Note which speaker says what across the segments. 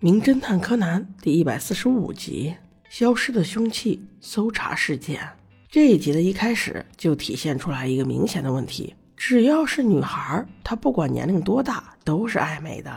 Speaker 1: 《名侦探柯南》第一百四十五集：消失的凶器搜查事件。这一集的一开始就体现出来一个明显的问题：只要是女孩，她不管年龄多大，都是爱美的。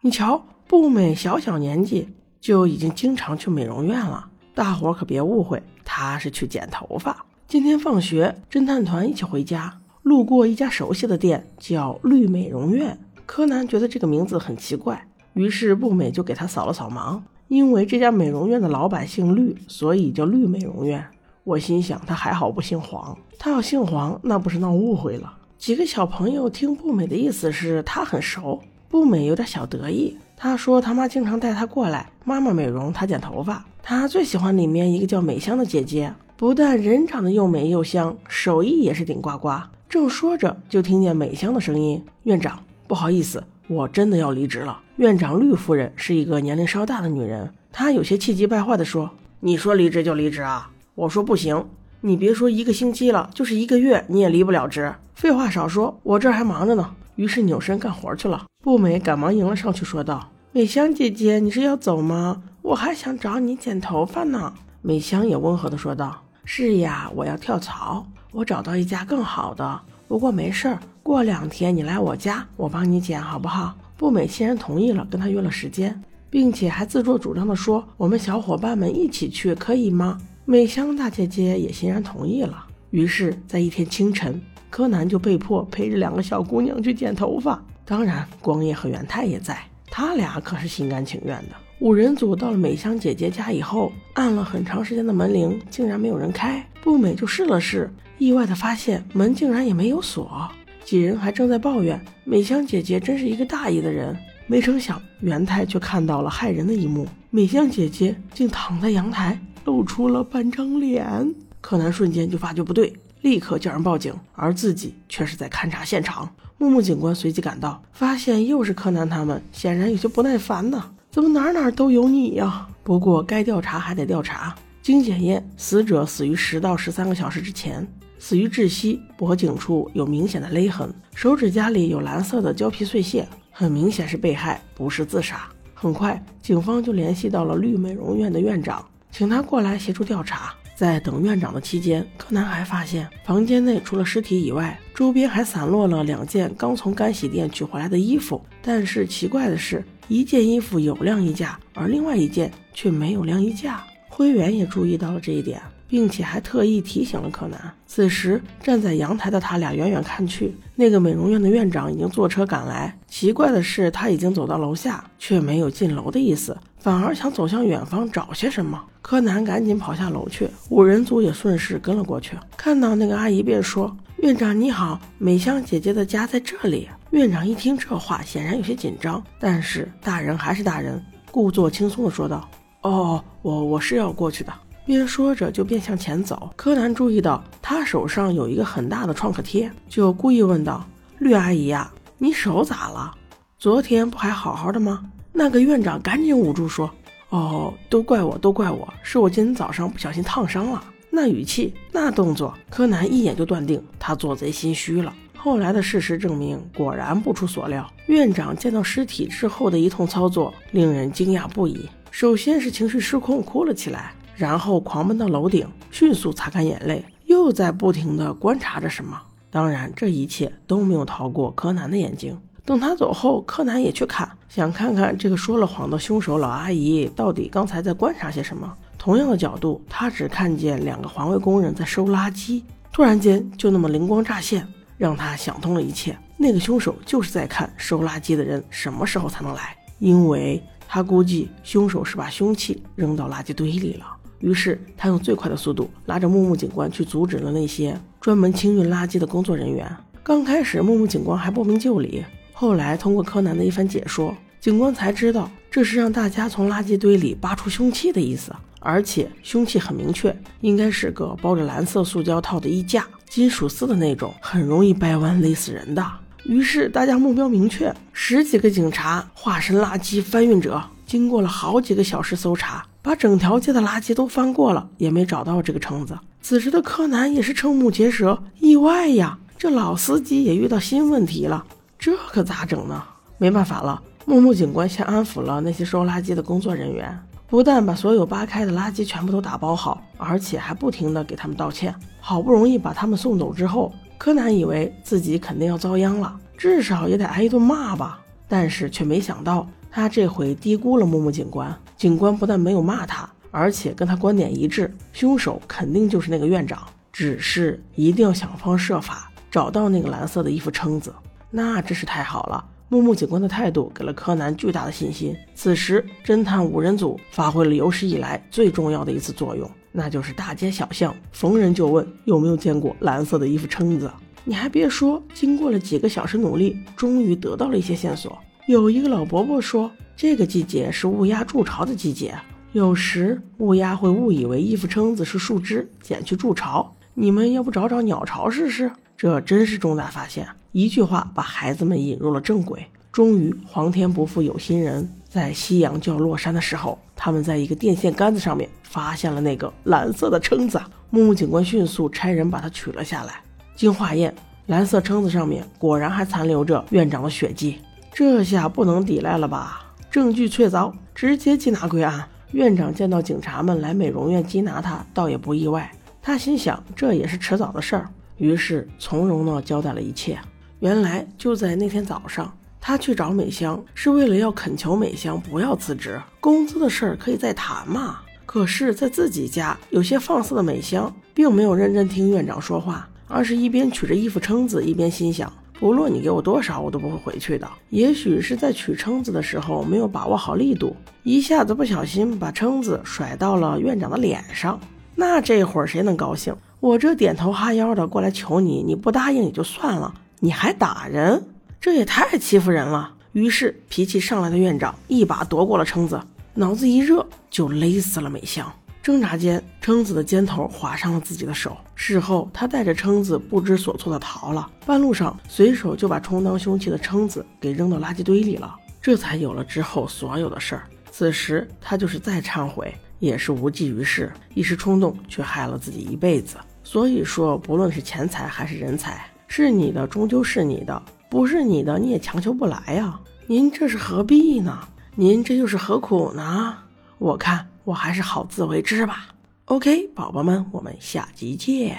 Speaker 1: 你瞧，步美小小年纪就已经经常去美容院了，大伙可别误会，她是去剪头发。今天放学，侦探团一起回家，路过一家熟悉的店，叫绿美容院。柯南觉得这个名字很奇怪。于是步美就给他扫了扫盲，因为这家美容院的老板姓绿，所以叫绿美容院。我心想，他还好不姓黄，他要姓黄，那不是闹误会了。几个小朋友听步美的意思是他很熟，步美有点小得意。他说他妈经常带他过来，妈妈美容，他剪头发。他最喜欢里面一个叫美香的姐姐，不但人长得又美又香，手艺也是顶呱呱。正说着，就听见美香的声音：“院长，不好意思。”我真的要离职了。院长绿夫人是一个年龄稍大的女人，她有些气急败坏地说：“你说离职就离职啊？我说不行。你别说一个星期了，就是一个月你也离不了职。废话少说，我这儿还忙着呢。”于是扭身干活去了。步美赶忙迎了上去，说道：“美香姐姐，你是要走吗？我还想找你剪头发呢。”美香也温和地说道：“是呀，我要跳槽，我找到一家更好的。不过没事儿。”过两天你来我家，我帮你剪好不好？步美欣然同意了，跟他约了时间，并且还自作主张的说：“我们小伙伴们一起去，可以吗？”美香大姐姐也欣然同意了。于是，在一天清晨，柯南就被迫陪着两个小姑娘去剪头发。当然，光叶和元太也在，他俩可是心甘情愿的。五人组到了美香姐姐家以后，按了很长时间的门铃，竟然没有人开。步美就试了试，意外的发现门竟然也没有锁。几人还正在抱怨美香姐姐真是一个大意的人，没成想元太却看到了骇人的一幕：美香姐姐竟躺在阳台，露出了半张脸。柯南瞬间就发觉不对，立刻叫人报警，而自己却是在勘察现场。木木警官随即赶到，发现又是柯南他们，显然有些不耐烦呢。怎么哪哪都有你呀？不过该调查还得调查。经检验，死者死于十到十三个小时之前。死于窒息，脖颈处有明显的勒痕，手指甲里有蓝色的胶皮碎屑，很明显是被害，不是自杀。很快，警方就联系到了绿美容院的院长，请他过来协助调查。在等院长的期间，柯南还发现房间内除了尸体以外，周边还散落了两件刚从干洗店取回来的衣服。但是奇怪的是，一件衣服有晾衣架，而另外一件却没有晾衣架。灰原也注意到了这一点。并且还特意提醒了柯南。此时站在阳台的他俩远远看去，那个美容院的院长已经坐车赶来。奇怪的是，他已经走到楼下，却没有进楼的意思，反而想走向远方找些什么。柯南赶紧跑下楼去，五人组也顺势跟了过去。看到那个阿姨，便说：“院长你好，美香姐姐的家在这里。”院长一听这话，显然有些紧张，但是大人还是大人，故作轻松地说道：“哦，我我是要过去的。”边说着就边向前走，柯南注意到他手上有一个很大的创可贴，就故意问道：“绿阿姨呀，你手咋了？昨天不还好好的吗？”那个院长赶紧捂住说：“哦，都怪我，都怪我，是我今天早上不小心烫伤了。”那语气，那动作，柯南一眼就断定他做贼心虚了。后来的事实证明，果然不出所料，院长见到尸体之后的一通操作令人惊讶不已。首先是情绪失控，哭了起来。然后狂奔到楼顶，迅速擦干眼泪，又在不停地观察着什么。当然，这一切都没有逃过柯南的眼睛。等他走后，柯南也去看，想看看这个说了谎的凶手老阿姨到底刚才在观察些什么。同样的角度，他只看见两个环卫工人在收垃圾。突然间，就那么灵光乍现，让他想通了一切。那个凶手就是在看收垃圾的人什么时候才能来，因为他估计凶手是把凶器扔到垃圾堆里了。于是他用最快的速度拉着木木警官去阻止了那些专门清运垃圾的工作人员。刚开始木木警官还不明就里，后来通过柯南的一番解说，警官才知道这是让大家从垃圾堆里扒出凶器的意思。而且凶器很明确，应该是个包着蓝色塑胶套的衣架，金属丝的那种，很容易掰弯勒死人的。于是大家目标明确，十几个警察化身垃圾翻运者，经过了好几个小时搜查。把整条街的垃圾都翻过了，也没找到这个橙子。此时的柯南也是瞠目结舌，意外呀！这老司机也遇到新问题了，这可咋整呢？没办法了，木木警官先安抚了那些收垃圾的工作人员，不但把所有扒开的垃圾全部都打包好，而且还不停地给他们道歉。好不容易把他们送走之后，柯南以为自己肯定要遭殃了，至少也得挨一顿骂吧。但是却没想到，他这回低估了木木警官。警官不但没有骂他，而且跟他观点一致，凶手肯定就是那个院长，只是一定要想方设法找到那个蓝色的衣服撑子。那真是太好了！木木警官的态度给了柯南巨大的信心。此时，侦探五人组发挥了有史以来最重要的一次作用，那就是大街小巷逢人就问有没有见过蓝色的衣服撑子。你还别说，经过了几个小时努力，终于得到了一些线索。有一个老伯伯说，这个季节是乌鸦筑巢的季节，有时乌鸦会误以为衣服撑子是树枝，捡去筑巢。你们要不找找鸟巢试试？这真是重大发现！一句话把孩子们引入了正轨。终于，皇天不负有心人，在夕阳就要落山的时候，他们在一个电线杆子上面发现了那个蓝色的撑子。木木警官迅速差人把它取了下来。经化验，蓝色撑子上面果然还残留着院长的血迹。这下不能抵赖了吧？证据确凿，直接缉拿归案。院长见到警察们来美容院缉拿他，倒也不意外。他心想，这也是迟早的事儿，于是从容地交代了一切。原来就在那天早上，他去找美香是为了要恳求美香不要辞职，工资的事儿可以再谈嘛。可是，在自己家有些放肆的美香，并没有认真听院长说话。而是一边取着衣服撑子，一边心想：不论你给我多少，我都不会回去的。也许是在取撑子的时候没有把握好力度，一下子不小心把撑子甩到了院长的脸上。那这会儿谁能高兴？我这点头哈腰的过来求你，你不答应也就算了，你还打人，这也太欺负人了。于是脾气上来的院长一把夺过了撑子，脑子一热就勒死了美香。挣扎间，撑子的尖头划伤了自己的手。事后，他带着撑子不知所措的逃了。半路上，随手就把充当凶器的撑子给扔到垃圾堆里了。这才有了之后所有的事儿。此时，他就是再忏悔也是无济于事。一时冲动，却害了自己一辈子。所以说，不论是钱财还是人才，是你的终究是你的，不是你的你也强求不来呀。您这是何必呢？您这又是何苦呢？我看。我还是好自为之吧。OK，宝宝们，我们下集见。